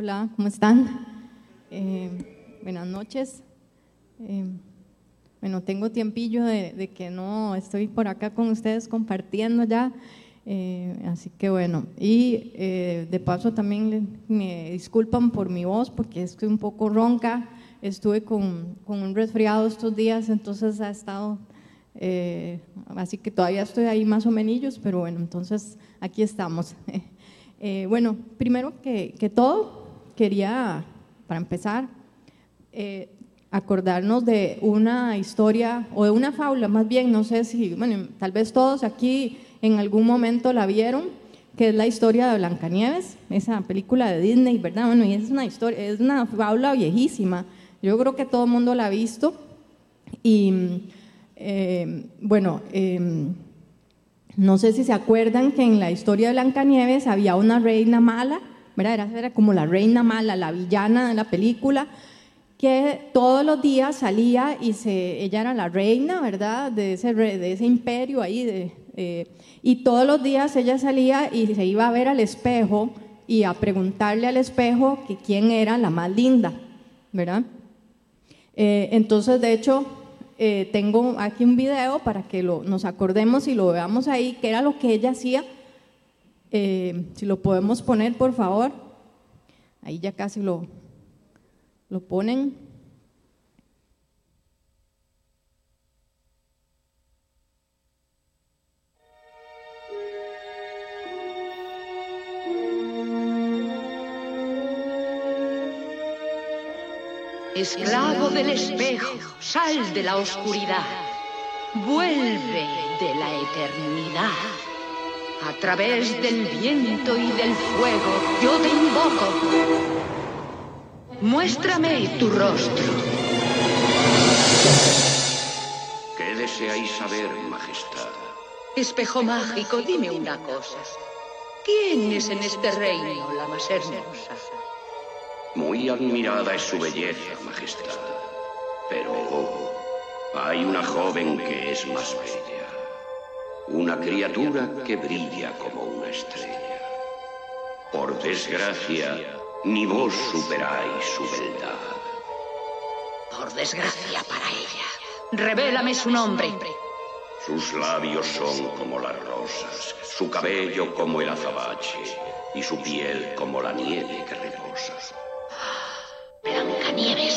Hola, ¿cómo están? Eh, buenas noches. Eh, bueno, tengo tiempillo de, que no estoy por acá con ustedes compartiendo ya, eh, así que bueno, y de paso también me disculpan por mi voz porque estoy un poco ronca, estuve con, con un resfriado estos días, entonces ha estado, así que todavía estoy ahí más o menos, pero bueno, entonces aquí estamos. bueno, primero que, que todo, quería, para empezar, eh, acordarnos de una historia o de una fábula, más bien, no sé si, bueno, tal vez todos aquí en algún momento la vieron, que es la historia de Blancanieves, esa película de Disney, ¿verdad? Bueno, y es una historia, es una fábula viejísima. Yo creo que todo el mundo la ha visto. Y eh, bueno, em, no sé si se acuerdan que en la historia de Blancanieves había una reina mala era, como la reina mala, la villana de la película, que todos los días salía y se, ella era la reina, ¿verdad? De ese, de ese imperio ahí. De, eh, y todos los días ella salía y se iba a ver al espejo y a preguntarle al espejo que quién era la más linda, ¿verdad? Eh, entonces, de hecho, eh, tengo aquí un video para que lo, nos acordemos y lo veamos ahí, que era lo que ella hacía eh, si lo podemos poner, por favor. Ahí ya casi lo, lo ponen. Esclavo del espejo, sal de la oscuridad, vuelve de la eternidad. A través del viento y del fuego, yo te invoco. Muéstrame tu rostro. ¿Qué deseáis saber, Majestad? Espejo mágico, dime una cosa. ¿Quién es en este reino la más hermosa? Muy admirada es su belleza, Majestad. Pero hay una joven que es más bella una criatura que brilla como una estrella. Por desgracia, ni vos superáis su beldad. Por desgracia para ella. Revélame su nombre. Sus labios son como las rosas, su cabello como el azabache y su piel como la nieve que reposa. Blancanieves.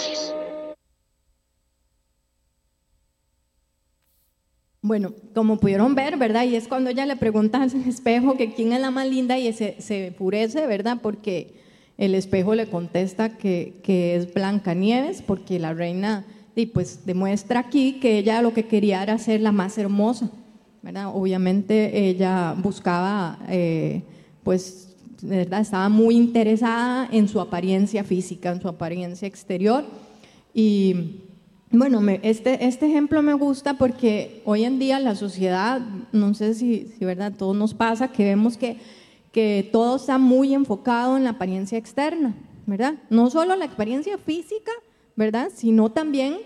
Bueno, como pudieron ver, ¿verdad? Y es cuando ella le pregunta al espejo que quién es la más linda y se, se enfurece, ¿verdad? Porque el espejo le contesta que, que es Blanca Nieves, porque la reina y pues demuestra aquí que ella lo que quería era ser la más hermosa, ¿verdad? Obviamente ella buscaba, eh, pues, ¿verdad? Estaba muy interesada en su apariencia física, en su apariencia exterior y bueno, este, este ejemplo me gusta porque hoy en día la sociedad, no sé si, si verdad, todo nos pasa, que vemos que, que todo está muy enfocado en la apariencia externa, ¿verdad? No solo la apariencia física, ¿verdad? Sino también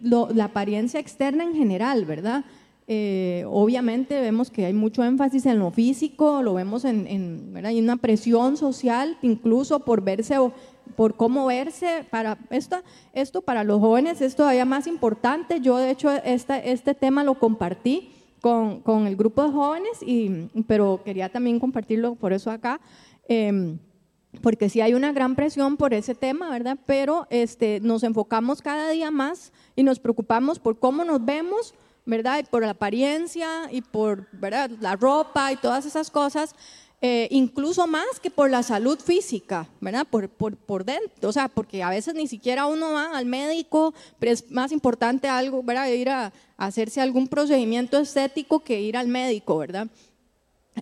la apariencia externa en general, ¿verdad? Eh, obviamente vemos que hay mucho énfasis en lo físico, lo vemos en, en ¿verdad? hay una presión social incluso por verse por cómo verse, para esto, esto para los jóvenes es todavía más importante. Yo de hecho este, este tema lo compartí con, con, el grupo de jóvenes, y, pero quería también compartirlo por eso acá. Em, porque sí hay una gran presión por ese tema, ¿verdad? Pero este, nos enfocamos cada día más y nos preocupamos por cómo nos vemos, ¿verdad? Y por la apariencia y por ¿verdad? la ropa y todas esas cosas. Eh, incluso más que por la salud física, ¿verdad? Por, por, por, dentro, o sea, porque a veces ni siquiera uno va al médico, pero es más importante algo, ¿verdad? Ir a, hacerse algún procedimiento estético que ir al médico, ¿verdad?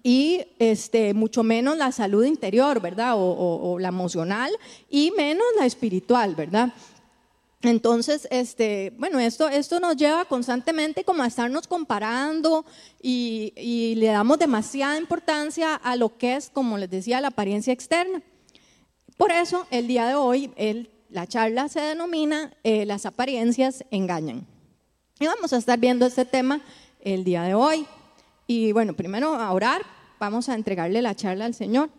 Y este, mucho menos la salud interior, ¿verdad? o la emocional y menos la espiritual, ¿verdad? Entonces, este, bueno, esto, esto nos lleva constantemente como a estarnos comparando y, le damos demasiada importancia a lo que es, como les decía, la apariencia externa. Por eso, el día de hoy, la charla se denomina eh, Las apariencias engañan. Y vamos a estar viendo este tema el día de hoy. Y bueno, primero a orar, vamos a entregarle la charla al Señor.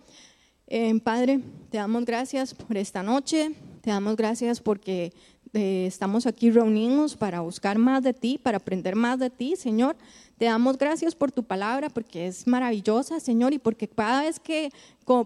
Eh, Padre, te damos gracias por esta noche, te damos gracias porque eh, estamos aquí reunidos para buscar más de ti, para aprender más de ti, Señor. Te damos gracias por tu palabra, porque es maravillosa, Señor, y porque cada vez que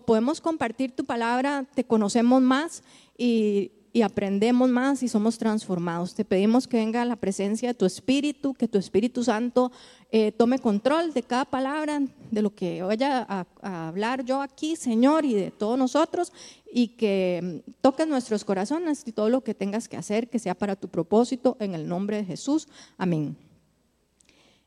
podemos compartir tu palabra, te conocemos más y, y aprendemos más y somos transformados. Te pedimos que venga la presencia de tu Espíritu, que tu Espíritu Santo eh, tome control de cada palabra, de lo que vaya a, hablar yo aquí, Señor, y de todos nosotros, y que mm, toques nuestros corazones y todo lo que tengas que hacer, que sea para tu propósito, en el nombre de Jesús. Amén.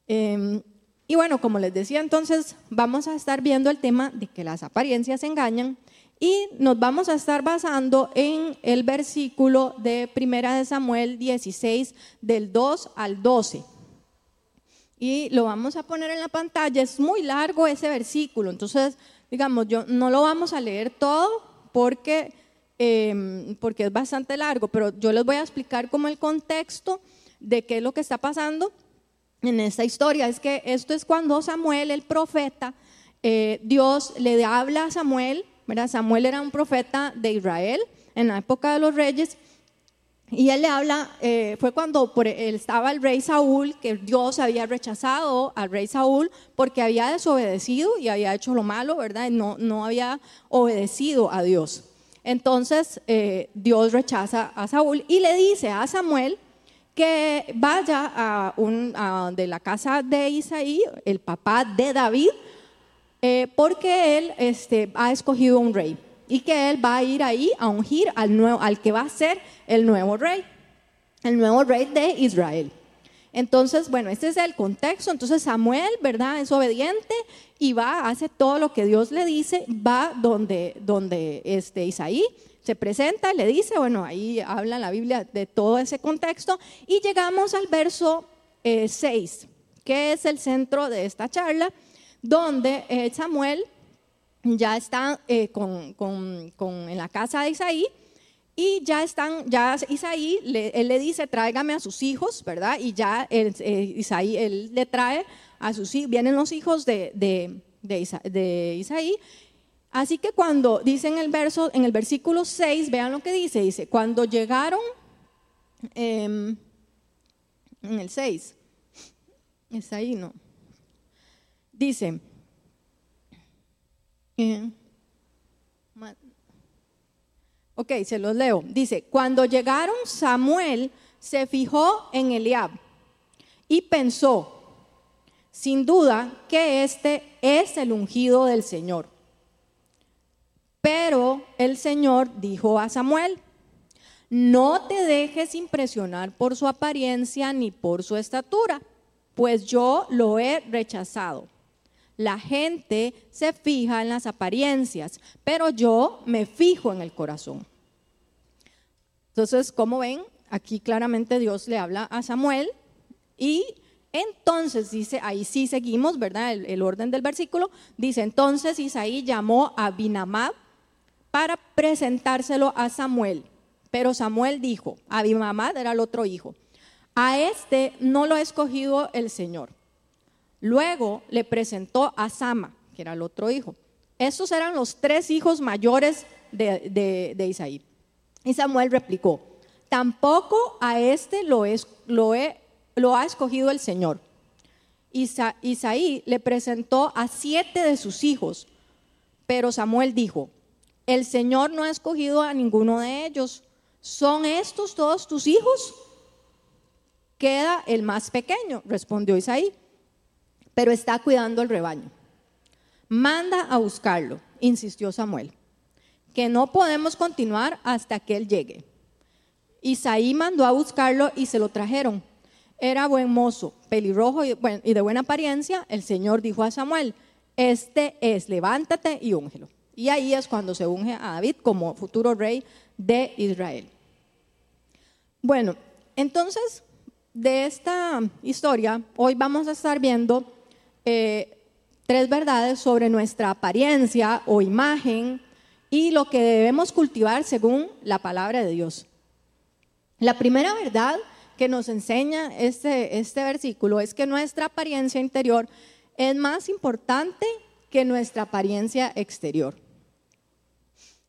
Em, y bueno, como les decía, entonces vamos a estar viendo el tema de que las apariencias engañan. Y nos vamos a estar basando en el versículo de Primera de Samuel 16, del 2 al 12. Y lo vamos a poner en la pantalla. Es muy largo ese versículo. Entonces, digamos, yo no lo vamos a leer todo porque, em, porque es bastante largo, pero yo les voy a explicar como el contexto de qué es lo que está pasando en esta historia. Es que esto es cuando Samuel, el profeta, eh, Dios le habla a Samuel Samuel era un profeta de Israel en la época de los reyes. Y él le habla, eh, fue cuando estaba el rey Saúl, que Dios había rechazado al rey Saúl porque había desobedecido y había hecho lo malo, ¿verdad? No, no había obedecido a Dios. Entonces eh, Dios rechaza a Saúl y le dice a Samuel que vaya a, un, de la casa de Isaí, el papá de David, eh, porque él este, ha escogido un rey y que él va a ir ahí a ungir al, nuevo, al que va a ser el nuevo rey, el nuevo rey de Israel. Entonces, bueno, este es el contexto. Entonces Samuel, ¿verdad? Es obediente y va, hace todo lo que Dios le dice, va donde, donde este Isaí se presenta, le dice, bueno, ahí habla la Biblia de todo ese contexto y llegamos al verso 6, eh, que es el centro de esta charla donde eh, Samuel ya está eh, con, en la casa de Isaí y ya están, ya Isaí, él le dice, tráigame a sus hijos, ¿verdad? Y ya eh, Isaí, él le trae a sus hijos, vienen los hijos de, de, Isaí. Así que cuando dice en el, verso, en el versículo 6, vean lo que dice, dice, cuando llegaron, em, en el 6, Isaí no, Dice, eh, ok, se los leo. Dice, cuando llegaron Samuel se fijó en Eliab y pensó, sin duda, que este es el ungido del Señor. Pero el Señor dijo a Samuel, no te dejes impresionar por su apariencia ni por su estatura, pues yo lo he rechazado. La gente se fija en las apariencias, pero yo me fijo en el corazón. Entonces, como ven, aquí claramente Dios le habla a Samuel y entonces dice, ahí sí seguimos, ¿verdad? El, orden del versículo dice, entonces Isaí llamó a Binamad para presentárselo a Samuel. Pero Samuel dijo, Abinamad era el otro hijo, a este no lo ha escogido el Señor. Luego le presentó a Sama, que era el otro hijo. Estos eran los tres hijos mayores de, Isaí. Y Samuel replicó, tampoco a este lo, lo, ha escogido el Señor. Isaí le presentó a siete de sus hijos, pero Samuel dijo, el Señor no ha escogido a ninguno de ellos. ¿Son estos todos tus hijos? Queda el más pequeño, respondió Isaí pero está cuidando el rebaño. Manda a buscarlo, insistió Samuel, que no podemos continuar hasta que él llegue. Isaí mandó a buscarlo y se lo trajeron. Era buen mozo, pelirrojo y, de buena apariencia. El Señor dijo a Samuel, este es, levántate y úngelo. Y ahí es cuando se unge a David como futuro rey de Israel. Bueno, entonces, de esta historia, hoy vamos a estar viendo eh, tres verdades sobre nuestra apariencia o imagen y lo que debemos cultivar según la palabra de Dios. La primera verdad que nos enseña este, este versículo es que nuestra apariencia interior es más importante que nuestra apariencia exterior.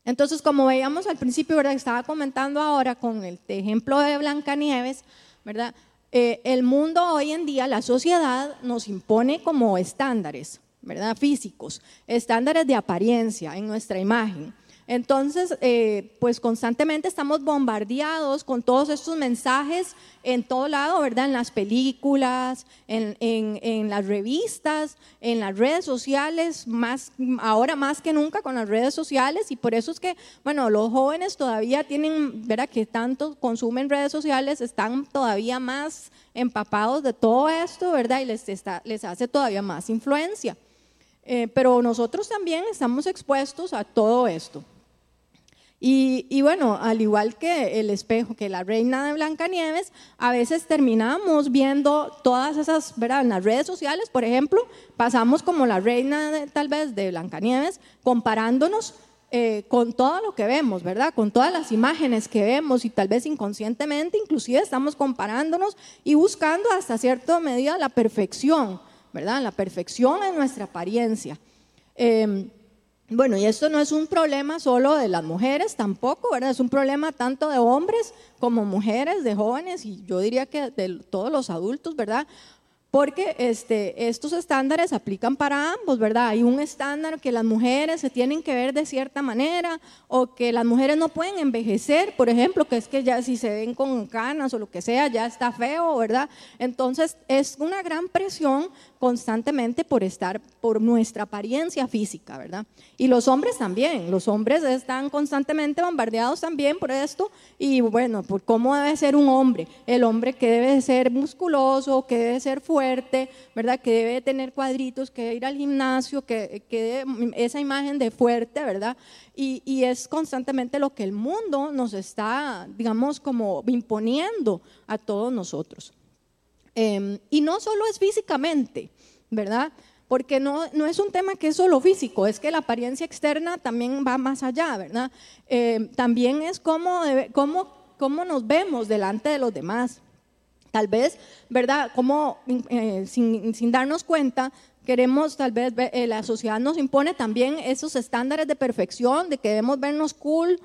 Entonces, como veíamos al principio, ¿verdad? Estaba comentando ahora con el ejemplo de Blancanieves, ¿verdad? Eh, el mundo hoy en día, la sociedad nos impone como estándares, ¿verdad? Físicos, estándares de apariencia en nuestra imagen. Entonces, eh, pues constantemente estamos bombardeados con todos estos mensajes en todo lado, ¿verdad? En las películas, en, las revistas, en las redes sociales, más, ahora más que nunca con las redes sociales. Y por eso es que, bueno, los jóvenes todavía tienen, ¿verdad? Que tanto consumen redes sociales, están todavía más empapados de todo esto, ¿verdad? Y les, les hace todavía más influencia. Eh, pero nosotros también estamos expuestos a todo esto. Y, bueno, al igual que el espejo, que la reina de Blancanieves, a veces terminamos viendo todas esas, ¿verdad? En las redes sociales, por ejemplo, pasamos como la reina tal vez de Blancanieves, comparándonos eh, con todo lo que vemos, ¿verdad? Con todas las imágenes que vemos y tal vez inconscientemente, inclusive estamos comparándonos y buscando hasta cierta medida la perfección, ¿verdad? La perfección en nuestra apariencia. Em, bueno, y esto no es un problema solo de las mujeres tampoco, ¿verdad? Es un problema tanto de hombres como mujeres, de jóvenes y yo diría que de todos los adultos, ¿verdad? porque este, estos estándares aplican para ambos, ¿verdad? Hay un estándar que las mujeres se tienen que ver de cierta manera o que las mujeres no pueden envejecer, por ejemplo, que es que ya si se ven con canas o lo que sea, ya está feo, ¿verdad? Entonces es una gran presión constantemente por estar, por nuestra apariencia física, ¿verdad? Y los hombres también, los hombres están constantemente bombardeados también por esto y bueno, por cómo debe ser un hombre, el hombre que debe ser musculoso, que debe ser fuerte, ¿verdad? Que debe tener cuadritos, que debe ir al gimnasio, que, que esa imagen de fuerte, ¿verdad? Y, y, es constantemente lo que el mundo nos está, digamos, como imponiendo a todos nosotros. Em, y no solo es físicamente, ¿verdad? Porque no, no, es un tema que es solo físico, es que la apariencia externa también va más allá, ¿verdad? Em, también es cómo, cómo, cómo nos vemos delante de los demás. Tal vez, ¿verdad? Como eh, sin, darnos cuenta, queremos, tal vez, eh, la sociedad nos impone también esos estándares de perfección, de que debemos vernos cool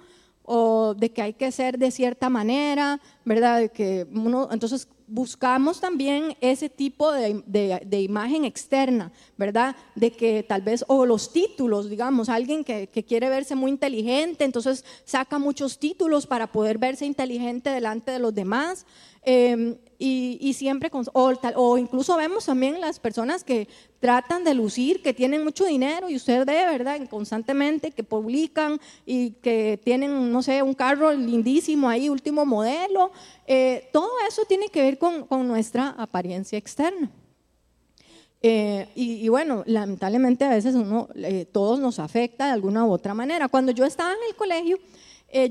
o de que hay que ser de cierta manera, ¿verdad? De que uno, entonces buscamos también ese tipo de, imagen externa, ¿verdad? De que tal vez, o los títulos, digamos, alguien que, que, quiere verse muy inteligente, entonces saca muchos títulos para poder verse inteligente delante de los demás. Em, y, siempre, con, o, incluso vemos también las personas que tratan de lucir, que tienen mucho dinero y usted ve, ¿verdad? Constantemente que publican y que tienen, no sé, un carro lindísimo ahí, último modelo. Eh, todo eso tiene que ver con, con nuestra apariencia externa. Eh, y, bueno, lamentablemente a veces uno, eh, todos nos afecta de alguna u otra manera. Cuando yo estaba en el colegio,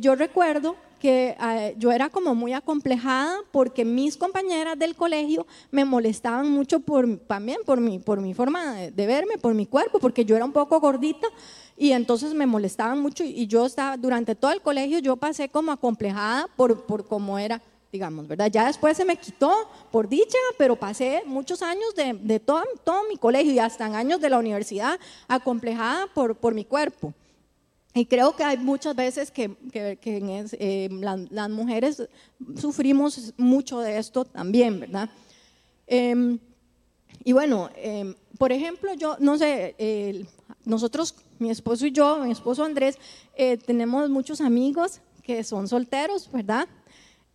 yo recuerdo que eh, yo era como muy acomplejada porque mis compañeras del colegio me molestaban mucho por, también por mi, por mi forma de, verme, por mi cuerpo, porque yo era un poco gordita y entonces me molestaban mucho y yo estaba, durante todo el colegio yo pasé como acomplejada por, por cómo era digamos, ¿verdad? Ya después se me quitó por dicha, pero pasé muchos años de, de todo, todo mi colegio y hasta en años de la universidad acomplejada por, por mi cuerpo. Y creo que hay muchas veces que, eh, las, mujeres sufrimos mucho de esto también, ¿verdad? Em, y bueno, em, por ejemplo, yo, no sé, nosotros, mi esposo y yo, mi esposo Andrés, eh, tenemos muchos amigos que son solteros, ¿verdad?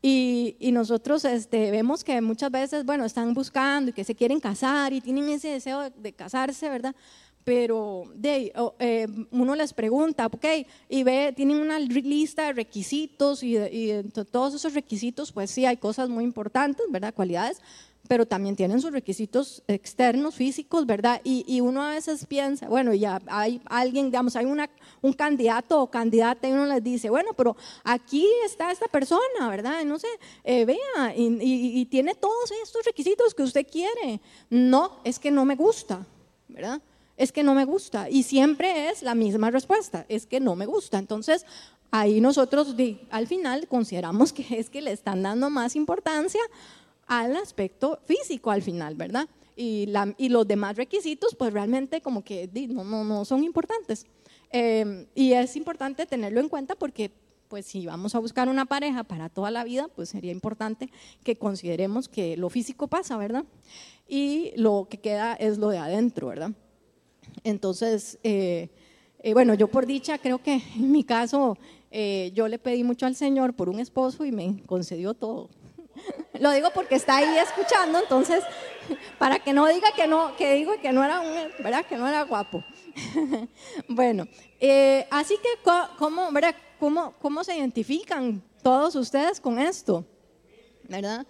Y, nosotros este, vemos que muchas veces, bueno, están buscando y que se quieren casar y tienen ese deseo de casarse, ¿verdad? Pero de, eh, uno les pregunta, ok, y ve, tienen una lista de requisitos y, y todos esos requisitos, pues sí, hay cosas muy importantes, ¿verdad? Cualidades, pero también tienen sus requisitos externos, físicos, ¿verdad? Y, y, uno a veces piensa, bueno, ya hay alguien, digamos, hay una, un candidato o candidata y uno les dice, bueno, pero aquí está esta persona, ¿verdad? No sé, eh, vea, y, y tiene todos estos requisitos que usted quiere. No, es que no me gusta, ¿verdad? Es que no me gusta. Y siempre es la misma respuesta, es que no me gusta. Entonces, ahí nosotros al final consideramos que es que le están dando más importancia al aspecto físico al final, ¿verdad? Y, los demás requisitos, pues realmente como que no, no, no son importantes. Eh, y es importante tenerlo en cuenta porque pues si vamos a buscar una pareja para toda la vida, pues sería importante que consideremos que lo físico pasa, ¿verdad? Y lo que queda es lo de adentro, ¿verdad? Entonces, eh, eh, bueno, yo por dicha creo que en mi caso eh, yo le pedí mucho al Señor por un esposo y me concedió todo. Lo digo porque está ahí escuchando, entonces, para que no diga que no, que digo que no era un, ¿verdad? Que no era guapo. bueno, así que, ¿cómo, ¿verdad? ¿Cómo, ¿Cómo se identifican todos ustedes con esto? ¿Verdad?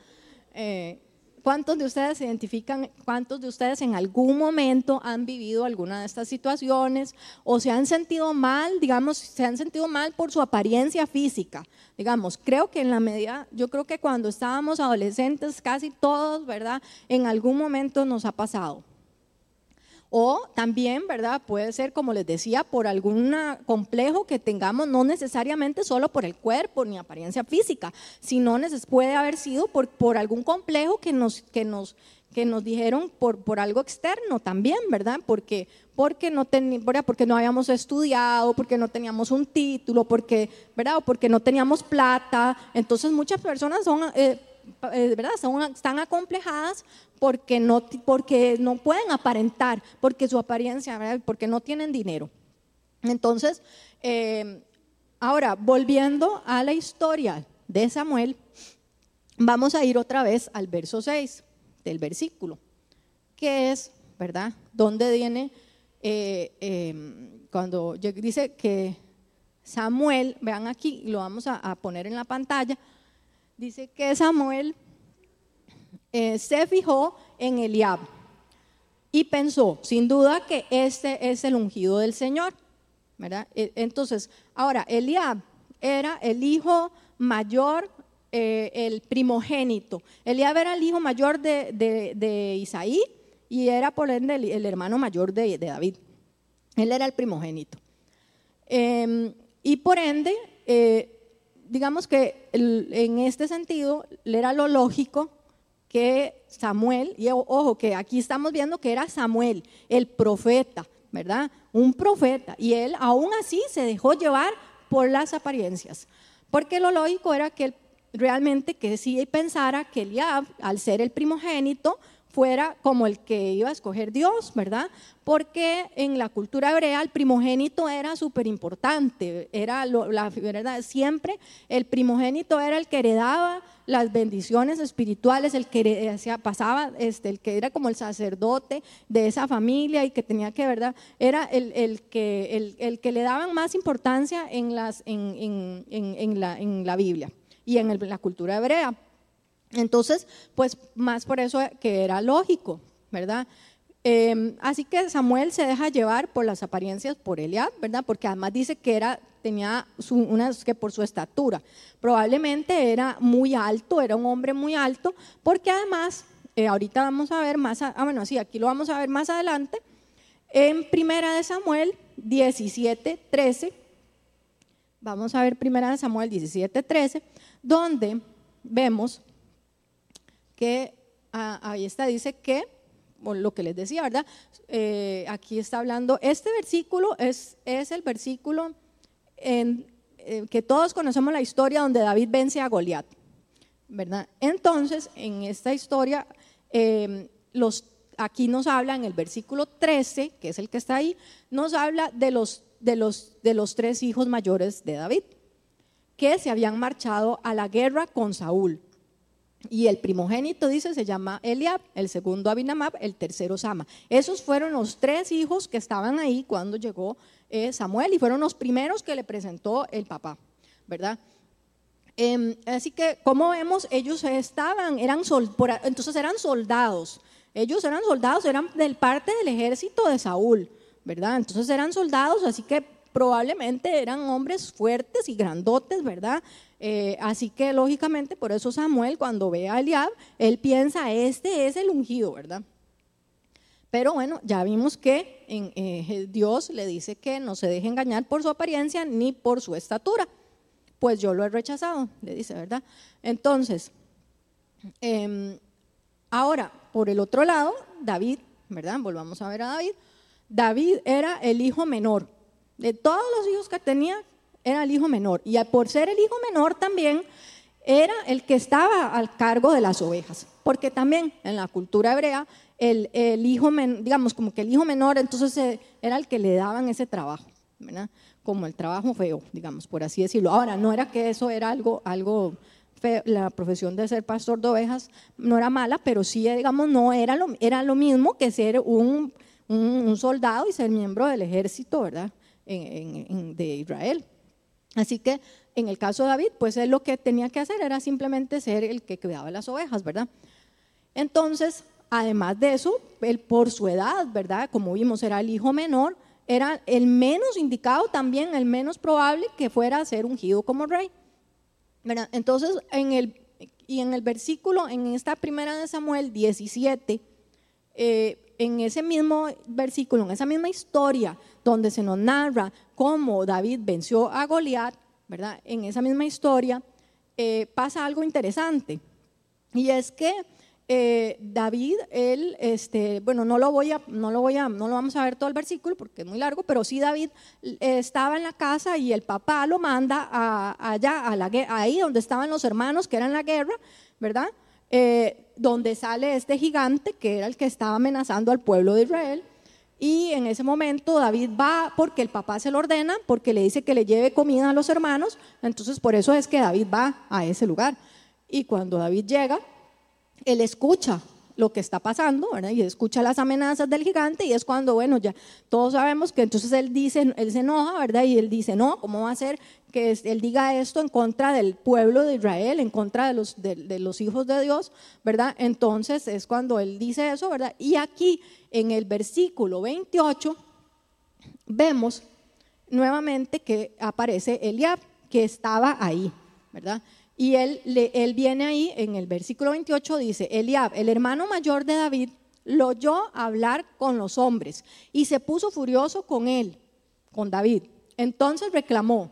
¿Cuántos de ustedes se identifican, cuántos de ustedes en algún momento han vivido alguna de estas situaciones o se han sentido mal, digamos, se han sentido mal por su apariencia física? Digamos, creo que en la medida, yo creo que cuando estábamos adolescentes, casi todos, ¿verdad? En algún momento nos ha pasado. O también, ¿verdad? Puede ser, como les decía, por algún complejo que tengamos, no necesariamente solo por el cuerpo ni apariencia física, sino puede haber sido por, algún complejo que nos, que nos, que nos dijeron por, por algo externo también, ¿verdad? Porque, porque, no porque no habíamos estudiado, porque no teníamos un título, porque, ¿verdad? O porque no teníamos plata. Entonces muchas personas son... Eh, eh, ¿verdad? están acomplejadas porque no, porque no pueden aparentar, porque su apariencia, porque no tienen dinero. Entonces, eh, ahora, volviendo a la historia de Samuel, vamos a ir otra vez al verso 6 del versículo, que es, ¿verdad? Donde viene, eh, em, cuando dice que Samuel, vean aquí, lo vamos a poner en la pantalla, dice que Samuel eh, se fijó en Eliab y pensó, sin duda, que este es el ungido del Señor. ¿verdad? E, entonces, ahora, Eliab era el hijo mayor, eh, el primogénito. Eliab era el hijo mayor de, Isaí y era por ende el, hermano mayor de, David. Él era el primogénito. Em, y por ende, eh, digamos que en este sentido era lo lógico que Samuel, y ojo que aquí estamos viendo que era Samuel, el profeta, ¿verdad? Un profeta, y él aún así se dejó llevar por las apariencias, porque lo lógico era que él realmente que sí pensara que Eliab, al ser el primogénito, fuera como el que iba a escoger Dios, ¿verdad? Porque en la cultura hebrea el primogénito era súper importante, era la verdad, siempre el primogénito era el que heredaba las bendiciones espirituales, el que pasaba, este, el que era como el sacerdote de esa familia y que tenía que, ¿verdad? Era el, que, el, que le daban más importancia en, las, en, en, la, en la Biblia y en la cultura hebrea. Entonces, pues más por eso que era lógico, ¿verdad? Em, así que Samuel se deja llevar por las apariencias por Eliab, ¿verdad? Porque además dice que era, tenía unas que por su estatura, probablemente era muy alto, era un hombre muy alto, porque además, eh, ahorita vamos a ver más, ah, bueno, sí, aquí lo vamos a ver más adelante, en Primera de Samuel 17, 13, vamos a ver Primera de Samuel 17, 13, donde vemos que ah, ahí está, dice que, lo que les decía, ¿verdad? Eh, aquí está hablando, este versículo es, es el versículo en, eh, que todos conocemos la historia donde David vence a Goliat, ¿verdad? Entonces, en esta historia, em, los, aquí nos habla en el versículo 13, que es el que está ahí, nos habla de los, de los, de los tres hijos mayores de David, que se habían marchado a la guerra con Saúl. Y el primogénito, dice, se llama Eliab, el segundo Abinamab, el tercero Sama. Esos fueron los tres hijos que estaban ahí cuando llegó eh, Samuel y fueron los primeros que le presentó el papá, ¿verdad? Em, así que, como vemos, ellos estaban, eran entonces eran soldados. Ellos eran soldados, eran del parte del ejército de Saúl, ¿verdad? Entonces eran soldados, así que probablemente eran hombres fuertes y grandotes, ¿verdad? Eh, así que lógicamente por eso Samuel cuando ve a Eliab, él piensa, este es el ungido, ¿verdad? Pero bueno, ya vimos que en, eh, Dios le dice que no se deje engañar por su apariencia ni por su estatura. Pues yo lo he rechazado, le dice, ¿verdad? Entonces, em, ahora, por el otro lado, David, ¿verdad? Volvamos a ver a David. David era el hijo menor. De todos los hijos que tenía, era el hijo menor. Y por ser el hijo menor también era el que estaba al cargo de las ovejas. Porque también en la cultura hebrea, el, hijo, digamos, como que el hijo menor, entonces eh, era el que le daban ese trabajo, ¿verdad? Como el trabajo feo, digamos, por así decirlo. Ahora, no era que eso era algo, algo feo, la profesión de ser pastor de ovejas no era mala, pero sí, digamos, no era lo, era lo mismo que ser un, un, soldado y ser miembro del ejército, ¿verdad? de Israel. Así que en el caso de David, pues él lo que tenía que hacer era simplemente ser el que cuidaba las ovejas, ¿verdad? Entonces, además de eso, él por su edad, ¿verdad? Como vimos, era el hijo menor, era el menos indicado también, el menos probable que fuera a ser ungido como rey. ¿verdad? Entonces, en el, y en el versículo, en esta primera de Samuel 17, eh, en ese mismo versículo, en esa misma historia, donde se nos narra cómo David venció a Goliat, ¿verdad? En esa misma historia eh, pasa algo interesante. Y es que eh, David, él, este, bueno, no lo voy a, no lo voy a, no lo vamos a ver todo el versículo porque es muy largo, pero sí David eh, estaba en la casa y el papá lo manda allá, a ahí donde estaban los hermanos que eran la guerra, ¿verdad? donde sale este gigante que era el que estaba amenazando al pueblo de Israel. Y en ese momento David va porque el papá se lo ordena, porque le dice que le lleve comida a los hermanos. Entonces por eso es que David va a ese lugar. Y cuando David llega, él escucha lo que está pasando, ¿verdad? Y escucha las amenazas del gigante y es cuando, bueno, ya todos sabemos que entonces él dice, él se enoja, ¿verdad? Y él dice, no, ¿cómo va a ser que él diga esto en contra del pueblo de Israel, en contra de los, de, los hijos de Dios, ¿verdad? Entonces es cuando él dice eso, ¿verdad? Y aquí en el versículo 28 vemos nuevamente que aparece Eliab, que estaba ahí, ¿verdad? Y él, él viene ahí en el versículo 28, dice, Eliab, el hermano mayor de David, lo oyó hablar con los hombres y se puso furioso con él, con David. Entonces reclamó,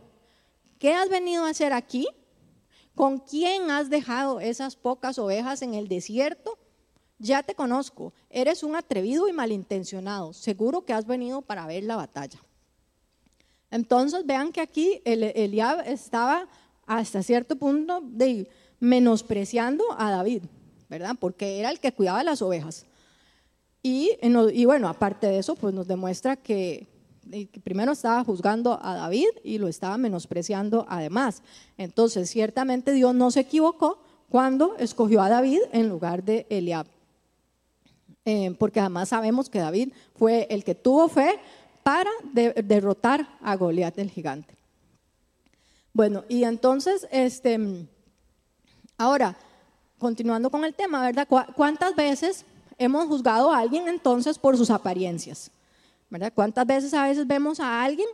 ¿qué has venido a hacer aquí? ¿Con quién has dejado esas pocas ovejas en el desierto? Ya te conozco, eres un atrevido y malintencionado, seguro que has venido para ver la batalla. Entonces vean que aquí Eliab estaba hasta cierto punto de menospreciando a David, ¿verdad? Porque era el que cuidaba las ovejas. Y, bueno, aparte de eso, pues nos demuestra que, que, primero estaba juzgando a David y lo estaba menospreciando además. Entonces, ciertamente Dios no se equivocó cuando escogió a David en lugar de Eliab. Eh, porque además sabemos que David fue el que tuvo fe para derrotar a Goliat el gigante. Bueno, y entonces, este, ahora, continuando con el tema, ¿verdad? ¿Cuántas veces hemos juzgado a alguien entonces por sus apariencias? ¿Verdad? ¿Cuántas veces a veces vemos a alguien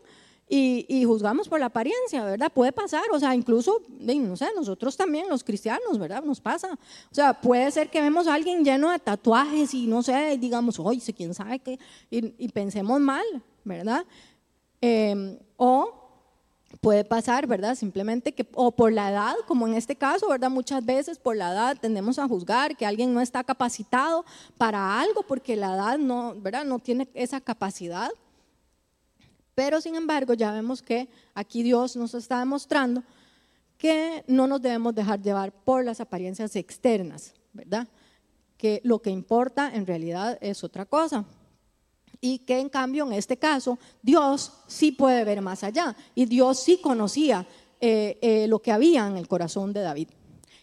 y, juzgamos por la apariencia, ¿verdad? Puede pasar, o sea, incluso, no sé, nosotros también, los cristianos, ¿verdad? Nos pasa. O sea, puede ser que vemos a alguien lleno de tatuajes y no sé, digamos, oye, quién sabe qué, y, pensemos mal, ¿verdad? Eh, o puede pasar, ¿verdad? Simplemente que, o por la edad, como en este caso, ¿verdad? Muchas veces por la edad tendemos a juzgar que alguien no está capacitado para algo porque la edad no, ¿verdad? No tiene esa capacidad. Pero sin embargo, ya vemos que aquí Dios nos está demostrando que no nos debemos dejar llevar por las apariencias externas, ¿verdad? Que lo que importa en realidad es otra cosa y que en cambio en este caso Dios sí puede ver más allá y Dios sí conocía eh, eh, lo que había en el corazón de David.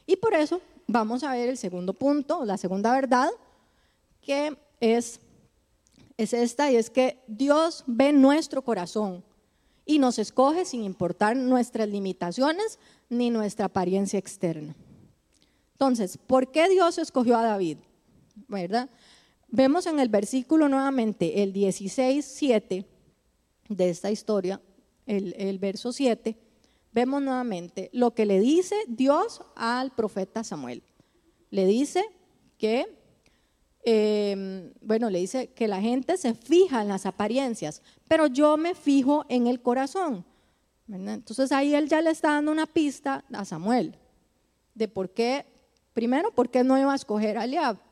Y por eso vamos a ver el segundo punto, la segunda verdad, que es, es esta, y es que Dios ve nuestro corazón y nos escoge sin importar nuestras limitaciones ni nuestra apariencia externa. Entonces, ¿por qué Dios escogió a David? ¿Verdad? Vemos en el versículo nuevamente el 16, 7 de esta historia, el, verso 7, vemos nuevamente lo que le dice Dios al profeta Samuel. Le dice que, em, bueno, le dice que la gente se fija en las apariencias, pero yo me fijo en el corazón. Entonces ahí él ya le está dando una pista a Samuel de por qué, primero, por qué no iba a escoger a Eliab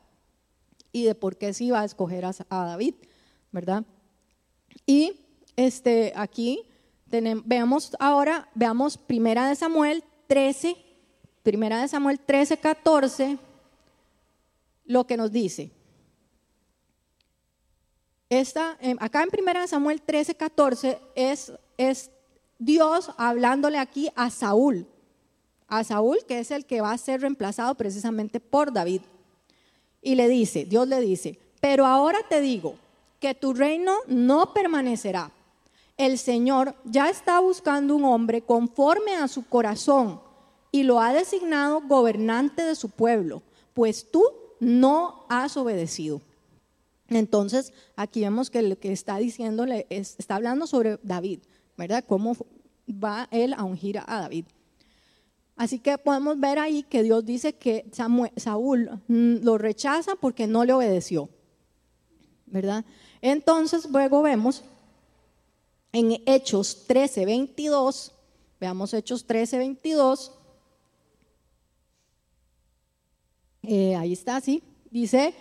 y de por qué se iba a escoger a, David, ¿verdad? Y este, aquí tenemos, veamos ahora, veamos Primera de Samuel 13, Primera de Samuel 13, 14, lo que nos dice. Esta, em, acá en Primera de Samuel 13, 14 es, es Dios hablándole aquí a Saúl, a Saúl que es el que va a ser reemplazado precisamente por David. Y le dice, Dios le dice, pero ahora te digo que tu reino no permanecerá. El Señor ya está buscando un hombre conforme a su corazón y lo ha designado gobernante de su pueblo, pues tú no has obedecido. Entonces, aquí vemos que lo que está diciéndole está hablando sobre David, ¿verdad? Cómo va él a ungir a David. Así que podemos ver ahí que Dios dice que Saúl mm, lo rechaza porque no le obedeció, ¿verdad? Entonces, luego vemos en Hechos 13, 22, veamos Hechos 13, 22, eh, ahí está, sí, dice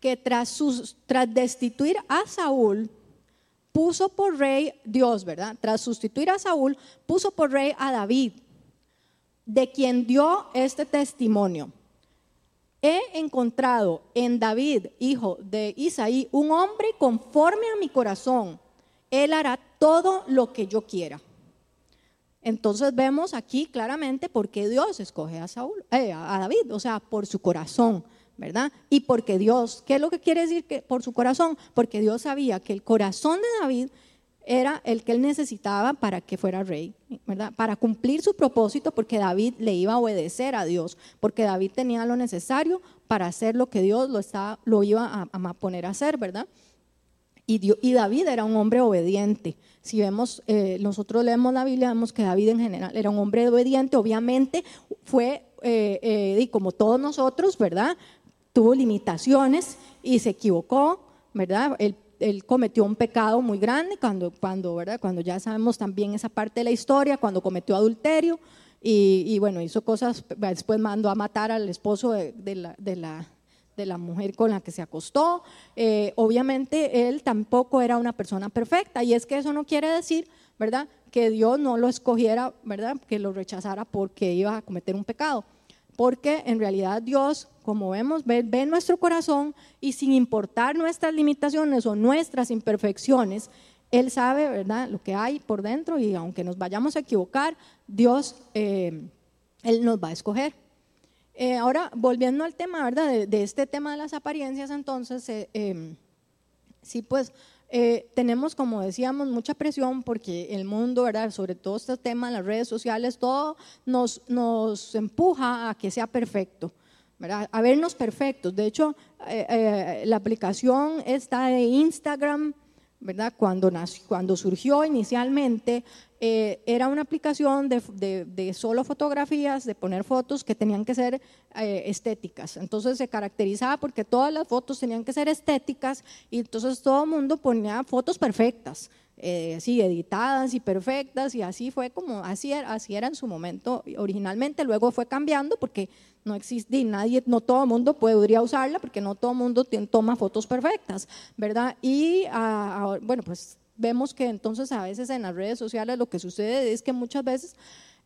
que tras, tras destituir a Saúl, puso por rey Dios, ¿verdad? Tras sustituir a Saúl, puso por rey a David, de quien dio este testimonio. He encontrado en David, hijo de Isaí, un hombre conforme a mi corazón. Él hará todo lo que yo quiera. Entonces vemos aquí claramente por qué Dios escoge a Saúl, eh, a David, o sea, por su corazón. ¿verdad? Y porque Dios, ¿qué es lo que quiere decir por su corazón? Porque Dios sabía que el corazón de David era el que él necesitaba para que fuera rey, ¿verdad? Para cumplir su propósito, porque David le iba a obedecer a Dios, porque David tenía lo necesario para hacer lo que Dios lo, estaba, lo iba a, poner a hacer, ¿verdad? Y, David era un hombre obediente. Si vemos, eh, nosotros leemos la Biblia, vemos que David en general era un hombre obediente, obviamente fue, eh, eh, y como todos nosotros, ¿verdad? tuvo limitaciones y se equivocó, ¿verdad? Él, cometió un pecado muy grande cuando, cuando, ¿verdad? cuando ya sabemos también esa parte de la historia, cuando cometió adulterio y, bueno, hizo cosas, después mandó a matar al esposo de, la, de la, de la mujer con la que se acostó. Eh, obviamente él tampoco era una persona perfecta y es que eso no quiere decir, ¿verdad? Que Dios no lo escogiera, ¿verdad? Que lo rechazara porque iba a cometer un pecado porque en realidad Dios, como vemos, ve, nuestro corazón y sin importar nuestras limitaciones o nuestras imperfecciones, Él sabe, ¿verdad?, lo que hay por dentro y aunque nos vayamos a equivocar, Dios, eh, Él nos va a escoger. Eh, ahora, volviendo al tema, ¿verdad?, de, este tema de las apariencias, entonces, eh, sí, pues eh, tenemos, como decíamos, mucha presión porque el mundo, ¿verdad? sobre todo este tema, las redes sociales, todo nos, nos empuja a que sea perfecto. a vernos perfectos. De hecho, eh, eh, la aplicación está de Instagram, ¿verdad? Cuando, cuando surgió inicialmente, eh, era una aplicación de, solo fotografías, de poner fotos que tenían que ser eh, estéticas. Entonces se caracterizaba porque todas las fotos tenían que ser estéticas y entonces todo el mundo ponía fotos perfectas, eh, así editadas y perfectas y así fue como, así era, en su momento originalmente, luego fue cambiando porque no existe, nadie, no todo el mundo podría usarla porque no todo el mundo toma fotos perfectas, ¿verdad? Y ah, bueno, pues vemos que entonces a veces en las redes sociales lo que sucede es que muchas veces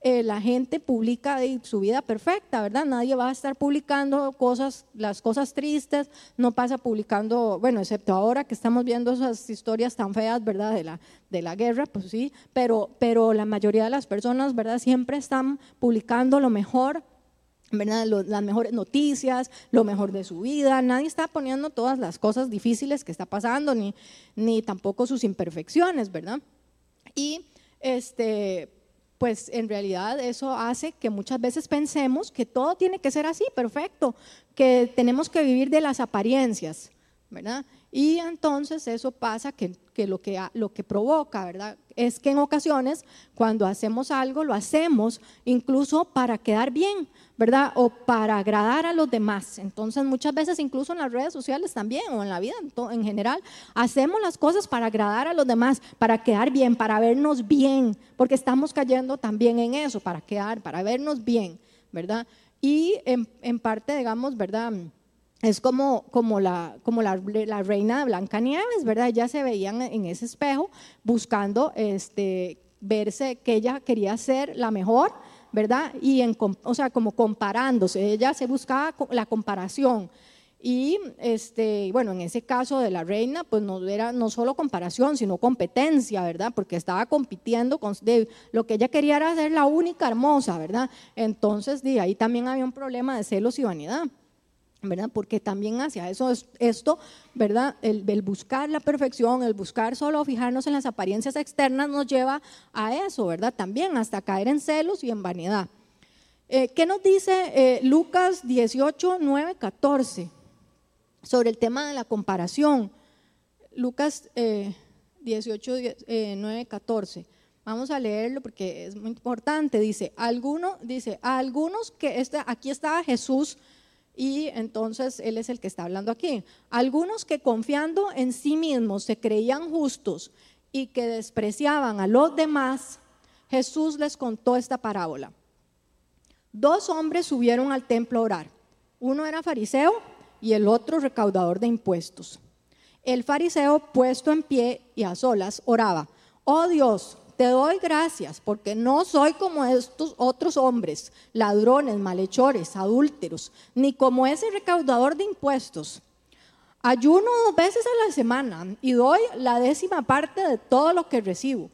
eh, la gente publica su vida perfecta, ¿verdad? Nadie va a estar publicando cosas, las cosas tristes, no pasa publicando, bueno, excepto ahora que estamos viendo esas historias tan feas, ¿verdad? De la, de la guerra, pues sí, pero, pero la mayoría de las personas, ¿verdad? Siempre están publicando lo mejor las mejores noticias, lo mejor de su vida. Nadie está poniendo todas las cosas difíciles que está pasando, ni, ni tampoco sus imperfecciones, ¿verdad? Y este, pues en realidad eso hace que muchas veces pensemos que todo tiene que ser así, perfecto, que tenemos que vivir de las apariencias, ¿verdad? Y entonces eso pasa que, que, lo, que lo que provoca, ¿verdad? Es que en ocasiones cuando hacemos algo lo hacemos incluso para quedar bien, ¿verdad? O para agradar a los demás. Entonces muchas veces incluso en las redes sociales también o en la vida en, general, hacemos las cosas para agradar a los demás, para quedar bien, para vernos bien, porque estamos cayendo también en eso, para quedar, para vernos bien, ¿verdad? Y en, en parte, digamos, ¿verdad? Es como, como, la, como la, la reina de Blancanieves, ¿verdad? Ella se veían en ese espejo buscando este, verse que ella quería ser la mejor, ¿verdad? Y en, o sea, como comparándose, ella se buscaba la comparación. Y este, bueno, en ese caso de la reina, pues no era no solo comparación, sino competencia, ¿verdad? Porque estaba compitiendo con lo que ella quería era ser la única hermosa, ¿verdad? Entonces, de ahí también había un problema de celos y vanidad. ¿Verdad? Porque también hacia eso es esto, ¿verdad? El, buscar la perfección, el buscar solo fijarnos en las apariencias externas nos lleva a eso, ¿verdad? También hasta caer en celos y en vanidad. Eh, ¿Qué nos dice eh, Lucas 18, 9, 14 sobre el tema de la comparación? Lucas 18, 9, 14. Vamos a leerlo porque es muy importante. Dice, alguno, dice, a algunos que está, aquí estaba Jesús y entonces él es el que está hablando aquí. Algunos que confiando en sí mismos se creían justos y que despreciaban a los demás, Jesús les contó esta parábola. Dos hombres subieron al templo a orar. Uno era fariseo y el otro recaudador de impuestos. El fariseo, puesto en pie y a solas, oraba, oh Dios, te doy gracias porque no soy como estos otros hombres, ladrones, malhechores, adúlteros, ni como ese recaudador de impuestos. Ayuno dos veces a la semana y doy la décima parte de todo lo que recibo.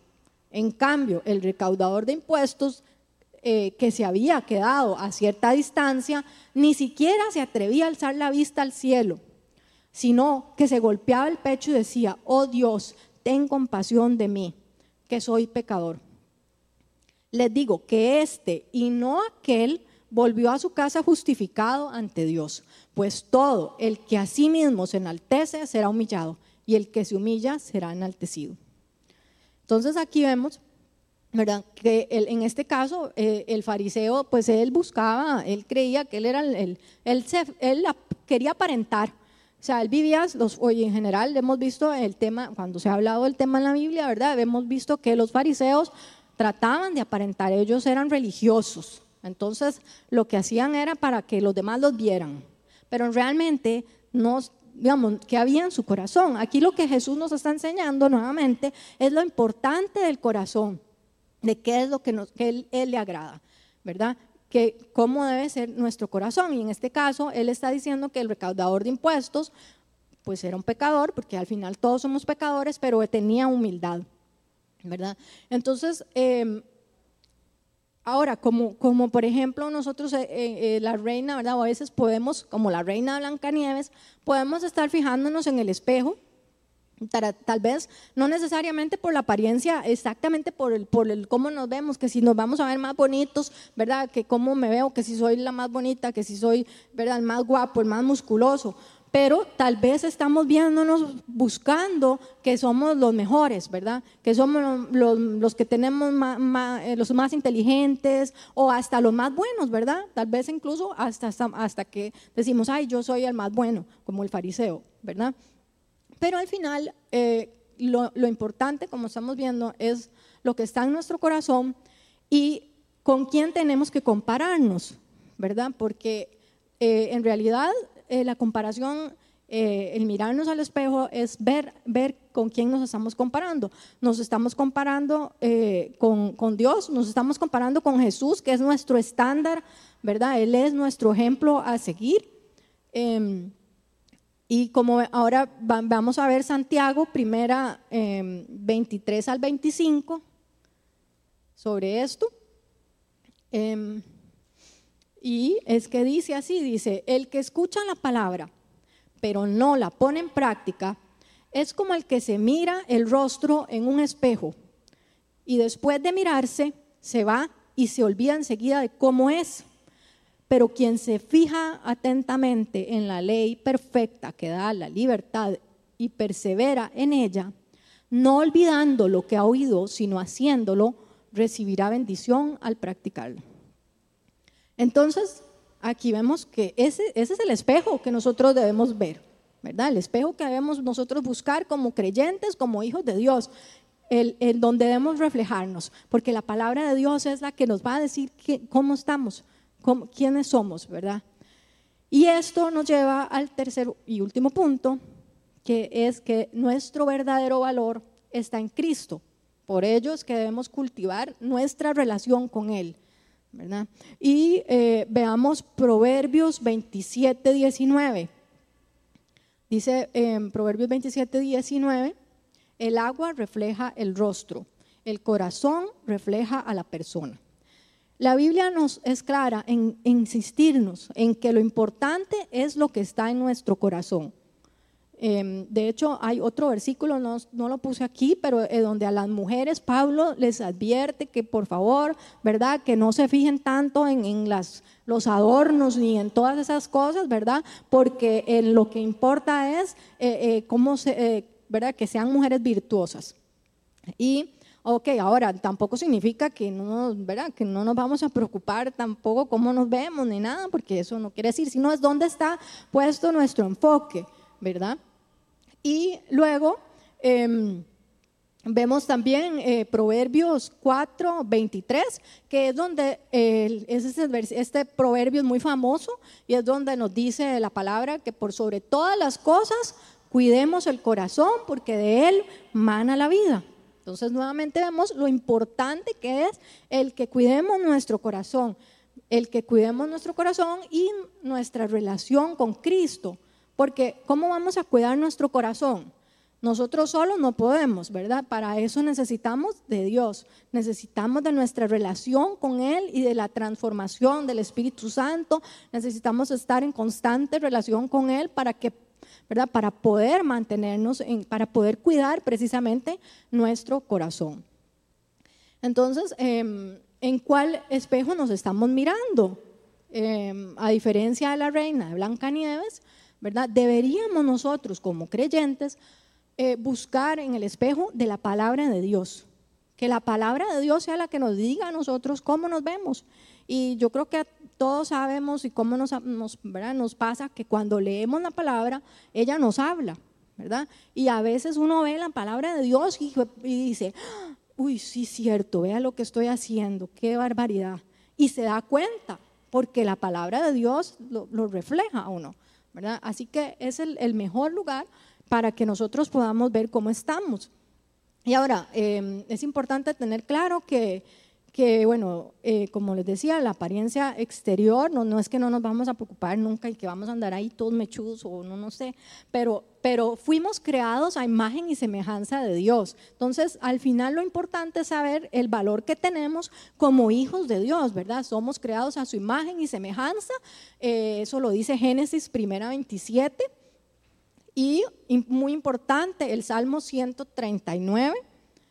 En cambio, el recaudador de impuestos eh, que se había quedado a cierta distancia, ni siquiera se atrevía a alzar la vista al cielo, sino que se golpeaba el pecho y decía, oh Dios, ten compasión de mí que soy pecador. Les digo que este y no aquel volvió a su casa justificado ante Dios, pues todo el que a sí mismo se enaltece será humillado y el que se humilla será enaltecido. Entonces aquí vemos, ¿verdad? Que en este caso eh, el fariseo, pues él buscaba, él creía que él era el, él, él quería aparentar, o sea, vivía, los, hoy en general hemos visto el tema, cuando se ha hablado del tema en la Biblia, ¿verdad? Hemos visto que los fariseos trataban de aparentar, ellos eran religiosos. Entonces, lo que hacían era para que los demás los vieran. Pero realmente, no, digamos, ¿qué había en su corazón? Aquí lo que Jesús nos está enseñando nuevamente es lo importante del corazón, de qué es lo que, nos, que él le agrada, ¿verdad? Que cómo debe ser nuestro corazón. Y en este caso, él está diciendo que el recaudador de impuestos, pues era un pecador, porque al final todos somos pecadores, pero tenía humildad, ¿verdad? Entonces, em, ahora, como, como por ejemplo nosotros, eh, eh, eh, la reina, ¿verdad? a veces podemos, como la reina Blancanieves, podemos estar fijándonos en el espejo Tal vez no necesariamente por la apariencia, exactamente por el, por el cómo nos vemos, que si nos vamos a ver más bonitos, ¿verdad? Que cómo me veo, que si soy la más bonita, que si soy, ¿verdad? El más guapo, el más musculoso. Pero tal vez estamos viéndonos buscando que somos los mejores, ¿verdad? Que somos los, los que tenemos eh, los más inteligentes o hasta los más buenos, ¿verdad? Tal vez incluso hasta, hasta que decimos, ay, yo soy el más bueno, como el fariseo, ¿verdad? Pero al final, eh, lo, importante, como estamos viendo, es lo que está en nuestro corazón y con quién tenemos que compararnos, ¿verdad? Porque eh, en realidad eh, la comparación, el mirarnos al espejo es ver, ver con quién nos estamos comparando. Nos estamos comparando con, con, Dios, nos estamos comparando con Jesús, que es nuestro estándar, ¿verdad? Él es nuestro ejemplo a seguir. Y como ahora vamos a ver Santiago, primera 23 em, al 25, sobre esto. Em, y es que dice así, dice, el que escucha la palabra, pero no la pone en práctica, es como el que se mira el rostro en un espejo y después de mirarse se va y se olvida enseguida de cómo es. Pero quien se fija atentamente en la ley perfecta que da la libertad y persevera en ella, no olvidando lo que ha oído, sino haciéndolo, recibirá bendición al practicarlo. Entonces, aquí vemos que ese, es el espejo que nosotros debemos ver, ¿verdad? El espejo que debemos nosotros buscar como creyentes, como hijos de Dios, el, donde debemos reflejarnos, porque la palabra de Dios es la que nos va a decir cómo estamos, quiénes somos, ¿verdad? Y esto nos lleva al tercer y último punto, que es que nuestro verdadero valor está en Cristo. Por ello es que debemos cultivar nuestra relación con Él. ¿verdad? Y eh, veamos Proverbios 27, 19. Dice en Proverbios 27, 19, el agua refleja el rostro, el corazón refleja a la persona. La Biblia nos es clara en insistirnos en que lo importante es lo que está en nuestro corazón. Em, de hecho, hay otro versículo, no, lo puse aquí, pero eh, donde a las mujeres Pablo les advierte que por favor, ¿verdad? Que no se fijen tanto en, las, los adornos ni en todas esas cosas, ¿verdad? Porque en lo que importa es eh, eh, cómo se, ¿verdad? Que sean mujeres virtuosas. Y Ok, ahora tampoco significa que no, ¿verdad? que no nos vamos a preocupar tampoco cómo nos vemos ni nada, porque eso no quiere decir, sino es dónde está puesto nuestro enfoque, ¿verdad? Y luego em, vemos también eh, Proverbios 4, 23, que es donde es este proverbio es muy famoso y es donde nos dice la palabra que por sobre todas las cosas cuidemos el corazón porque de él mana la vida. Entonces nuevamente vemos lo importante que es el que cuidemos nuestro corazón, el que cuidemos nuestro corazón y nuestra relación con Cristo. Porque ¿cómo vamos a cuidar nuestro corazón? Nosotros solos no podemos, ¿verdad? Para eso necesitamos de Dios, necesitamos de nuestra relación con Él y de la transformación del Espíritu Santo. Necesitamos estar en constante relación con Él para que, ¿verdad? Para poder mantenernos, para poder cuidar precisamente nuestro corazón. Entonces, em, ¿en cuál espejo nos estamos mirando? Em, a diferencia de la reina de Blancanieves, ¿verdad? Deberíamos nosotros como creyentes eh, buscar en el espejo de la palabra de Dios. Que la palabra de Dios sea la que nos diga a nosotros cómo nos vemos. Y yo creo que todos sabemos y cómo nos, pasa que cuando leemos la palabra, ella nos habla, ¿verdad? Y a veces uno ve la palabra de Dios y, dice, uy, sí, cierto, vea lo que estoy haciendo, qué barbaridad. Y se da cuenta, porque la palabra de Dios lo, refleja a uno. Así que es el, mejor lugar para que nosotros podamos ver cómo estamos. Y ahora, em, es importante tener claro que, que bueno, eh, como les decía, la apariencia exterior, no, no es que no nos vamos a preocupar nunca y que vamos a andar ahí todos mechudos o no, no sé, pero, pero fuimos creados a imagen y semejanza de Dios. Entonces, al final lo importante es saber el valor que tenemos como hijos de Dios, ¿verdad? Somos creados a su imagen y semejanza, eh, eso lo dice Génesis primera 27. Y muy importante, el Salmo 139,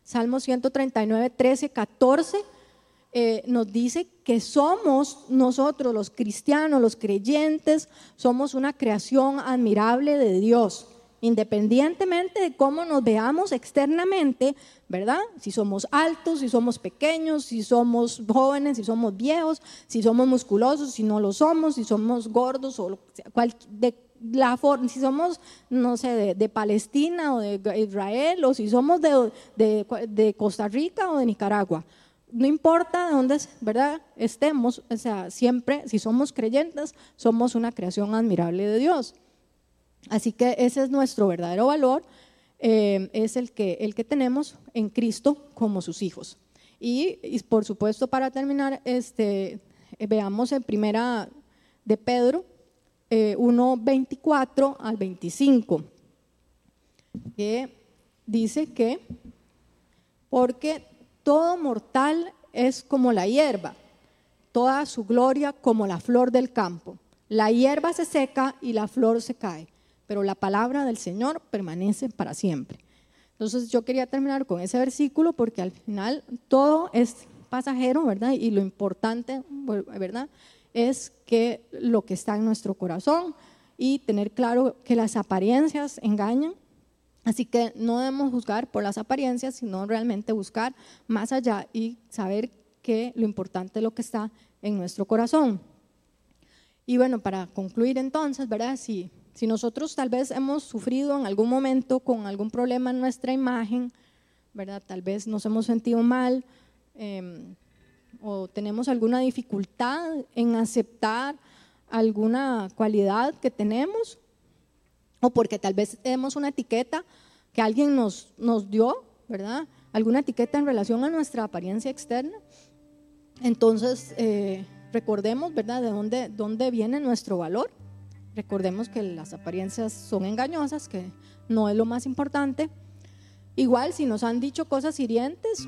Salmo 139, 13, 14 eh, nos dice que somos nosotros los cristianos, los creyentes, somos una creación admirable de Dios, independientemente de cómo nos veamos externamente, ¿verdad? Si somos altos, si somos pequeños, si somos jóvenes, si somos viejos, si somos musculosos, si no lo somos, si somos gordos o de la si somos, no sé, de, Palestina o de Israel, o si somos de Costa Rica o de Nicaragua no importa de dónde ¿verdad? estemos, o sea, siempre, si somos creyentes, somos una creación admirable de Dios. Así que ese es nuestro verdadero valor, eh, es el que, el que tenemos en Cristo como sus hijos. Y, por supuesto, para terminar, este, veamos en primera de Pedro eh, 1, 24 al 25, que dice que, porque todo mortal es como la hierba, toda su gloria como la flor del campo. La hierba se seca y la flor se cae, pero la palabra del Señor permanece para siempre. Entonces yo quería terminar con ese versículo porque al final todo es pasajero, ¿verdad? Y lo importante, ¿verdad? Es que lo que está en nuestro corazón y tener claro que las apariencias engañan, Así que no debemos juzgar por las apariencias, sino realmente buscar más allá y saber que lo importante es lo que está en nuestro corazón. Y bueno, para concluir entonces, ¿verdad? Si, si nosotros tal vez hemos sufrido en algún momento con algún problema en nuestra imagen, ¿verdad? Tal vez nos hemos sentido mal em, o tenemos alguna dificultad en aceptar alguna cualidad que tenemos o porque tal vez tenemos una etiqueta que alguien nos, nos dio, ¿verdad? Alguna etiqueta en relación a nuestra apariencia externa. Entonces, eh, recordemos, ¿verdad?, de dónde, dónde viene nuestro valor. Recordemos que las apariencias son engañosas, que no es lo más importante. Igual, si nos han dicho cosas hirientes,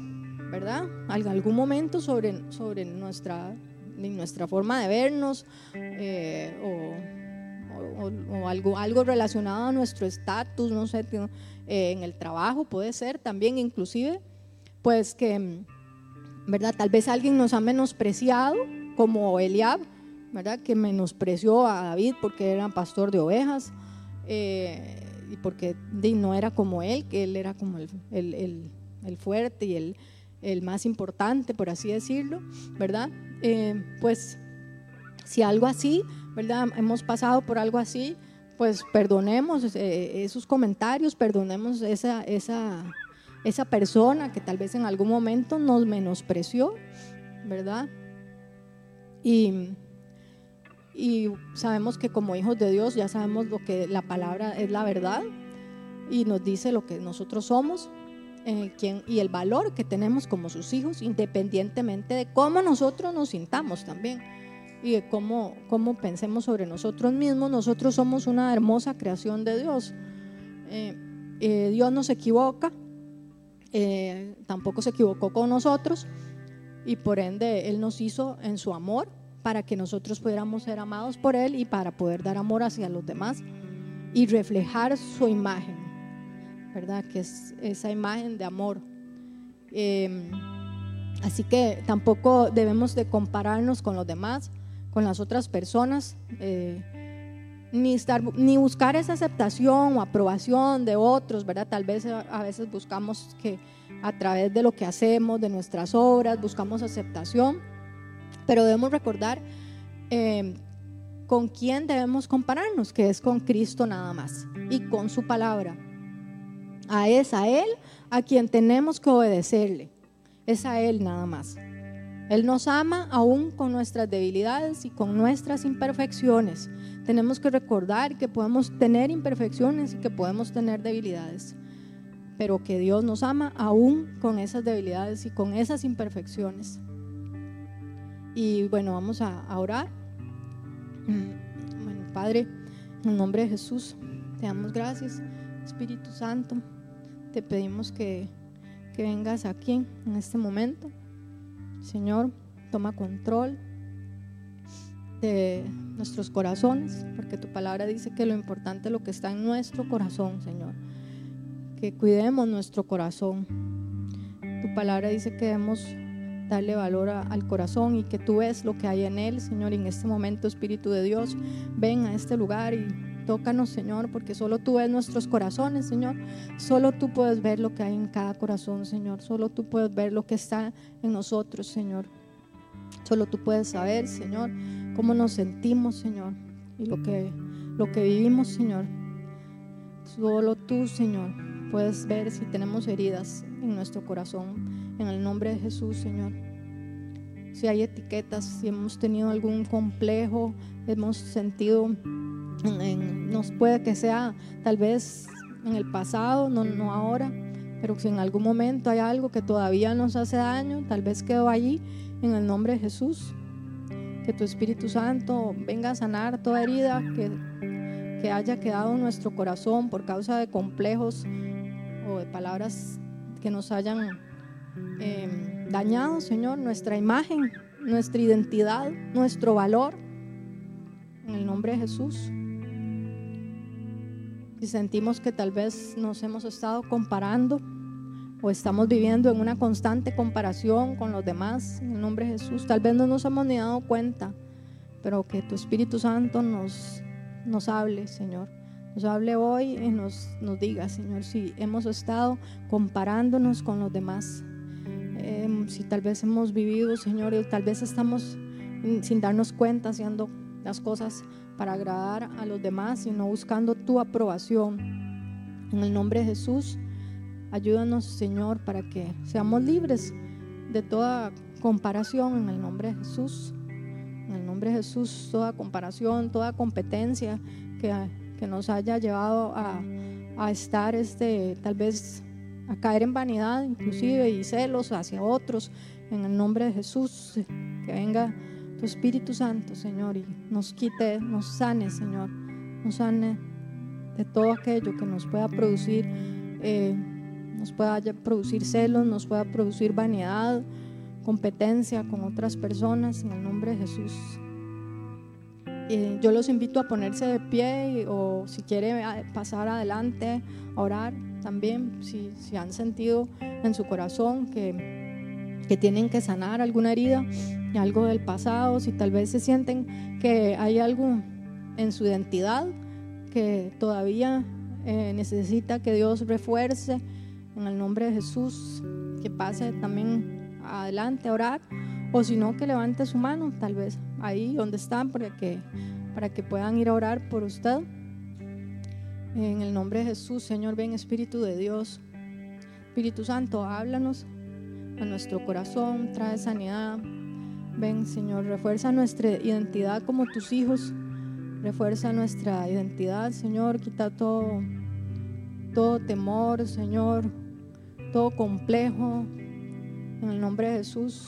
¿verdad? Algún momento sobre, sobre nuestra, nuestra forma de vernos eh, o, algo, algo relacionado a nuestro estatus, no sé, eh, en el trabajo puede ser también, inclusive, pues que, ¿verdad? Tal vez alguien nos ha menospreciado, como Eliab, ¿verdad? Que menospreció a David porque era pastor de ovejas. Eh, y porque no era como él, que él era como el, el, el, fuerte y el, el, más importante, por así decirlo, ¿verdad? Eh, pues si algo así, ¿verdad? Hemos pasado por algo así, pues perdonemos eh, esos comentarios, perdonemos esa, esa, esa persona que tal vez en algún momento nos menospreció, ¿verdad? Y y sabemos que como hijos de Dios ya sabemos lo que la palabra es la verdad y nos dice lo que nosotros somos eh, y el valor que tenemos como sus hijos, independientemente de cómo nosotros nos sintamos también y de cómo, cómo pensemos sobre nosotros mismos. Nosotros somos una hermosa creación de Dios. Eh, eh, Dios no se equivoca, tampoco se equivocó con nosotros y por ende Él nos hizo en su amor para que nosotros pudiéramos ser amados por Él y para poder dar amor hacia los demás y reflejar su imagen, ¿verdad? Que es esa imagen de amor. Em, así que tampoco debemos de compararnos con los demás, con las otras personas, eh, ni, estar, ni buscar esa aceptación o aprobación de otros, ¿verdad? Tal vez a veces buscamos que a través de lo que hacemos, de nuestras obras, buscamos aceptación pero debemos recordar eh, con quién debemos compararnos, que es con Cristo nada más y con su palabra. A es a Él a quien tenemos que obedecerle. Es a Él nada más. Él nos ama aún con nuestras debilidades y con nuestras imperfecciones. Tenemos que recordar que podemos tener imperfecciones y que podemos tener debilidades, pero que Dios nos ama aún con esas debilidades y con esas imperfecciones. Y bueno, vamos a, orar. Mm, bueno, Padre, en nombre de Jesús, te damos gracias. Espíritu Santo, te pedimos que, que vengas aquí en este momento. Señor, toma control de nuestros corazones, porque tu palabra dice que lo importante es lo que está en nuestro corazón, Señor. Que cuidemos nuestro corazón. Tu palabra dice que debemos darle valor al corazón y que tú ves lo que hay en él, Señor. Y en este momento, Espíritu de Dios, ven a este lugar y tócanos, Señor, porque solo tú ves nuestros corazones, Señor. Solo tú puedes ver lo que hay en cada corazón, Señor. Solo tú puedes ver lo que está en nosotros, Señor. Solo tú puedes saber, Señor, cómo nos sentimos, Señor, y lo que, lo que vivimos, Señor. Solo tú, Señor, puedes ver si tenemos heridas en nuestro corazón en el nombre de Jesús, Señor. Si hay etiquetas, si hemos tenido algún complejo, hemos sentido, nos puede que sea tal vez en el pasado, no, no ahora, pero si en algún momento hay algo que todavía nos hace daño, tal vez quedó allí en el nombre de Jesús. Que tu Espíritu Santo venga a sanar toda herida que, que haya quedado en nuestro corazón por causa de complejos o de palabras que nos hayan Em, dañado, Señor, nuestra imagen, nuestra identidad, nuestro valor. En el nombre de Jesús. Sentimos que tal vez nos hemos estado comparando o estamos viviendo en una constante comparación con los demás, en el nombre de Jesús, tal vez no nos hemos ni dado cuenta, pero que tu Espíritu Santo nos, nos hable, Señor nos hable hoy y nos, nos diga, Señor, si hemos estado comparándonos con los demás. Em, si tal vez hemos vivido, Señor, y tal vez estamos sin darnos cuenta haciendo las cosas para agradar a los demás y no buscando tu aprobación. En el nombre de Jesús, ayúdanos, Señor, para que seamos libres de toda comparación en el nombre de Jesús. En el nombre de Jesús, toda comparación, toda competencia que, que nos haya llevado a, a estar este, tal vez a caer en vanidad inclusive y celos hacia otros. En el nombre de Jesús, que venga tu Espíritu Santo, Señor, y nos quite, nos sane, Señor, nos sane de todo aquello que nos pueda producir, eh, nos pueda producir celos, nos pueda producir vanidad, competencia con otras personas, en el nombre de Jesús. yo los invito a ponerse de pie o si quiere pasar adelante, a orar también, si han sentido en su corazón que, que tienen que sanar alguna herida, algo del pasado, si tal vez se sienten que hay algo en su identidad que todavía eh, necesita que Dios refuerce en el nombre de Jesús, que pase también adelante a orar, o si no, que levante su mano, tal vez ahí donde están, para que, para que puedan ir a orar por usted. En el nombre de Jesús, Señor, ven Espíritu de Dios. Espíritu Santo, háblanos a nuestro corazón, trae sanidad. Ven, Señor, refuerza nuestra identidad como tus hijos. Refuerza nuestra identidad, Señor. Quita todo, todo temor, Señor. Todo complejo. En el nombre de Jesús.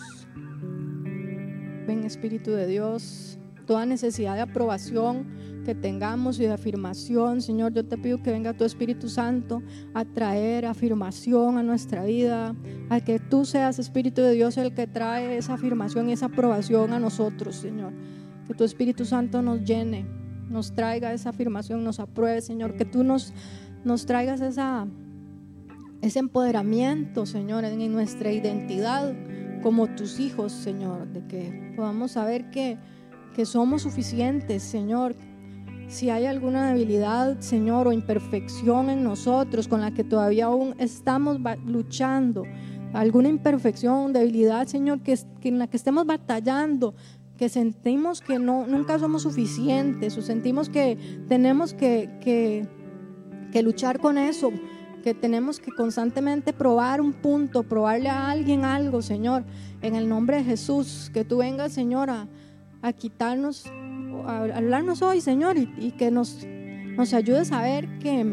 Ven, Espíritu de Dios. Toda necesidad de aprobación que tengamos y de afirmación. Señor, yo te pido que venga tu Espíritu Santo a traer afirmación a nuestra vida, a que tú seas Espíritu de Dios el que trae esa afirmación y esa aprobación a nosotros, Señor. Que tu Espíritu Santo nos llene, nos traiga esa afirmación, nos apruebe, Señor. Que tú nos, nos traigas esa, ese empoderamiento, Señor, en nuestra identidad como tus hijos, Señor. De que podamos saber que, que somos suficientes, Señor, si hay alguna debilidad, Señor, o imperfección en nosotros con la que todavía aún estamos luchando, alguna imperfección, debilidad, Señor, que, en la que estemos batallando, que sentimos que no, nunca somos suficientes o sentimos que tenemos que, que, que luchar con eso, que tenemos que constantemente probar un punto, probarle a alguien algo, Señor, en el nombre de Jesús, que tú vengas, Señor, a, a quitarnos hablarnos hoy, Señor, y, que nos, nos ayudes a ver que,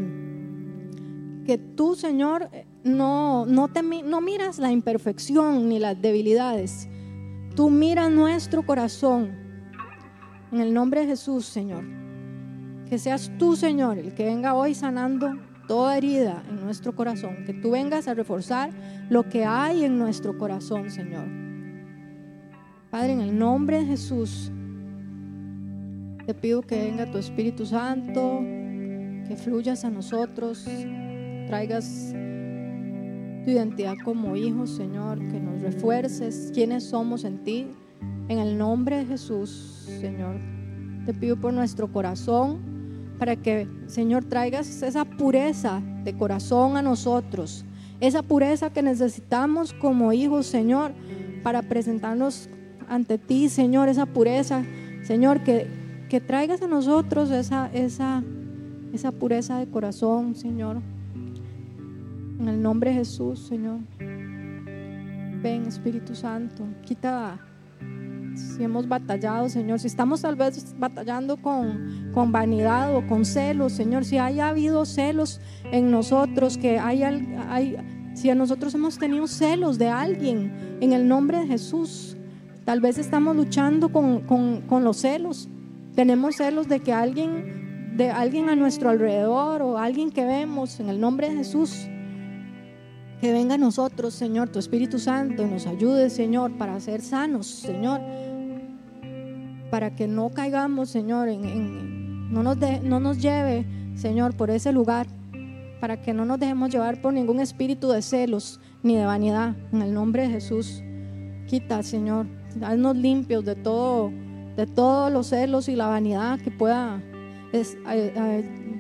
que tú, Señor, no, no, te, no miras la imperfección ni las debilidades. Tú miras nuestro corazón. En el nombre de Jesús, Señor. Que seas tú, Señor, el que venga hoy sanando toda herida en nuestro corazón. Que tú vengas a reforzar lo que hay en nuestro corazón, Señor. Padre, en el nombre de Jesús, te pido que venga tu Espíritu Santo, que fluyas a nosotros, traigas tu identidad como hijos, Señor, que nos refuerces quiénes somos en ti. En el nombre de Jesús, Señor, te pido por nuestro corazón para que, Señor, traigas esa pureza de corazón a nosotros, esa pureza que necesitamos como hijos, Señor, para presentarnos ante ti, Señor, esa pureza, Señor, que que traigas a nosotros esa, esa, esa pureza de corazón, Señor. En el nombre de Jesús, Señor. Ven, Espíritu Santo, quita si hemos batallado, Señor, si estamos tal vez batallando con, con vanidad o con celos, Señor, si haya habido celos en nosotros, que hay, hay, si a nosotros hemos tenido celos de alguien, en el nombre de Jesús, tal vez estamos luchando con, con, con los celos, tenemos celos de que alguien, de alguien a nuestro alrededor o alguien que vemos en el nombre de Jesús, que venga a nosotros, Señor, tu Espíritu Santo, nos ayude, Señor, para ser sanos, Señor, para que no caigamos, Señor, no, nos no nos lleve, Señor, por ese lugar, para que no nos dejemos llevar por ningún espíritu de celos ni de vanidad, en el nombre de Jesús. Quita, Señor, haznos limpios de todo de todos los celos y la vanidad que pueda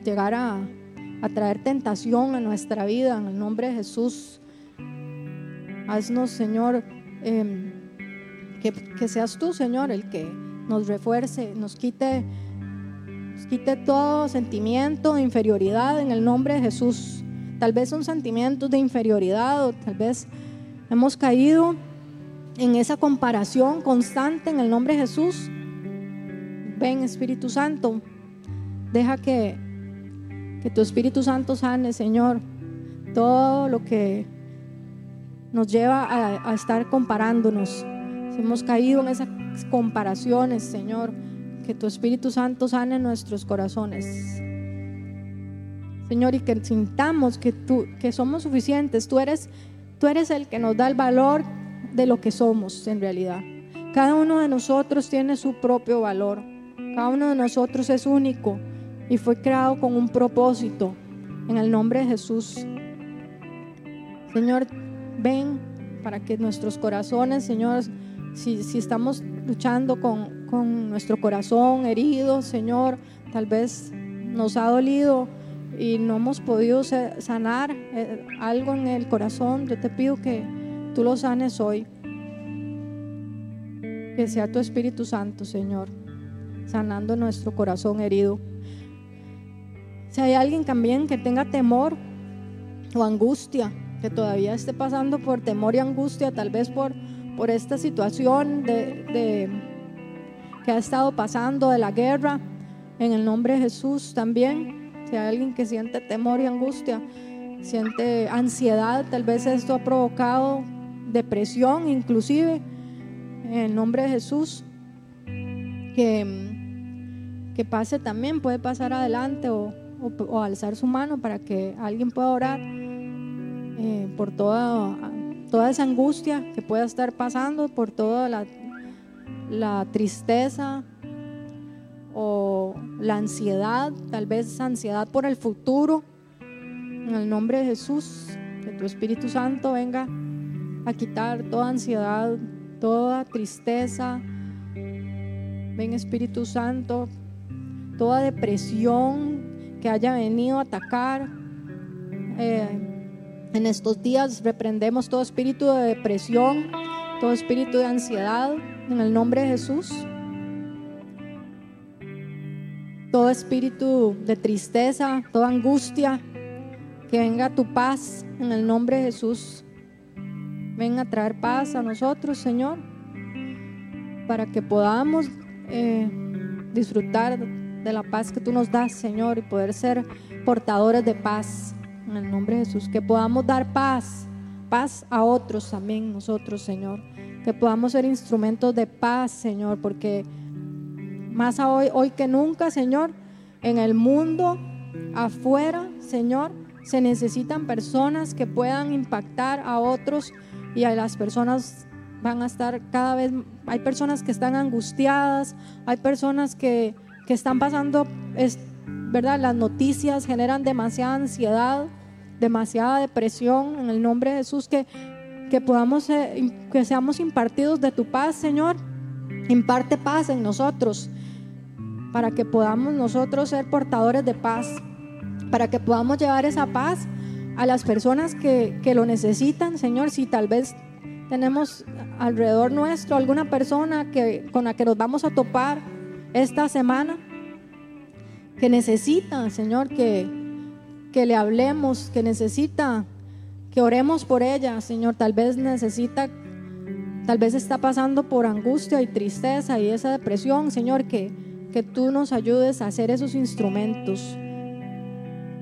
llegar a, traer tentación a nuestra vida. En el nombre de Jesús, haznos, Señor, em, que, seas tú, Señor, el que nos refuerce, nos quite, nos quite todo sentimiento de inferioridad en el nombre de Jesús. Tal vez son sentimientos de inferioridad o tal vez hemos caído en esa comparación constante en el nombre de Jesús ven Espíritu Santo, deja que, que tu Espíritu Santo sane, Señor, todo lo que nos lleva a, estar comparándonos. Si hemos caído en esas comparaciones, Señor, que tu Espíritu Santo sane nuestros corazones. Señor, y que sintamos que, tú, que somos suficientes. Tú eres, tú eres el que nos da el valor de lo que somos en realidad. Cada uno de nosotros tiene su propio valor. Cada uno de nosotros es único y fue creado con un propósito. En el nombre de Jesús. Señor, ven para que nuestros corazones, Señor, si, si estamos luchando con, con nuestro corazón herido, Señor, tal vez nos ha dolido y no hemos podido sanar eh, algo en el corazón, yo te pido que tú lo sanes hoy. Que sea tu Espíritu Santo, Señor, sanando nuestro corazón herido. Si hay alguien también que tenga temor o angustia, que todavía esté pasando por temor y angustia, tal vez por, por esta situación de, que ha estado pasando de la guerra, en el nombre de Jesús también. Si hay alguien que siente temor y angustia, siente ansiedad, tal vez esto ha provocado depresión inclusive, en el nombre de Jesús, que, que pase también, puede pasar adelante o, o, alzar su mano para que alguien pueda orar eh, por toda, toda esa angustia que pueda estar pasando, por toda la, la tristeza o la ansiedad, tal vez ansiedad por el futuro. En el nombre de Jesús, que tu Espíritu Santo venga a quitar toda ansiedad, toda tristeza. Ven Espíritu Santo, toda depresión que haya venido a atacar. Eh, en estos días reprendemos todo espíritu de depresión, todo espíritu de ansiedad, en el nombre de Jesús. Todo espíritu de tristeza, toda angustia, que venga tu paz en el nombre de Jesús. Ven a traer paz a nosotros, Señor, para que podamos eh, disfrutar de la paz que tú nos das, Señor, y poder ser portadores de paz. En el nombre de Jesús, que podamos dar paz, paz a otros también nosotros, Señor. Que podamos ser instrumentos de paz, Señor, porque más hoy, hoy que nunca, Señor, en el mundo afuera, Señor, se necesitan personas que puedan impactar a otros y a las personas van a estar cada vez, hay personas que están angustiadas, hay personas que, que están pasando, es, ¿verdad? Las noticias generan demasiada ansiedad, demasiada depresión en el nombre de Jesús, que, que podamos, que seamos impartidos de tu paz, Señor. Imparte paz en nosotros, para que podamos nosotros ser portadores de paz, para que podamos llevar esa paz a las personas que, que lo necesitan, Señor, si tal vez tenemos alrededor nuestro alguna persona que, con la que nos vamos a topar esta semana, que necesita, Señor, que, que le hablemos, que necesita que oremos por ella, Señor, tal vez necesita, tal vez está pasando por angustia y tristeza y esa depresión, Señor, que, que tú nos ayudes a hacer esos instrumentos.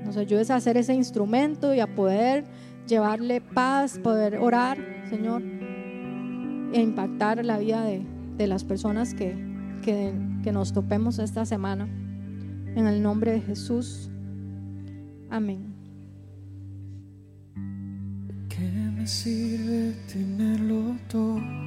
Nos ayudes a hacer ese instrumento y a poder llevarle paz, poder orar, Señor, e impactar la vida de, de las personas que, que, que nos topemos esta semana. En el nombre de Jesús. Amén. ¿Qué me sirve tenerlo todo?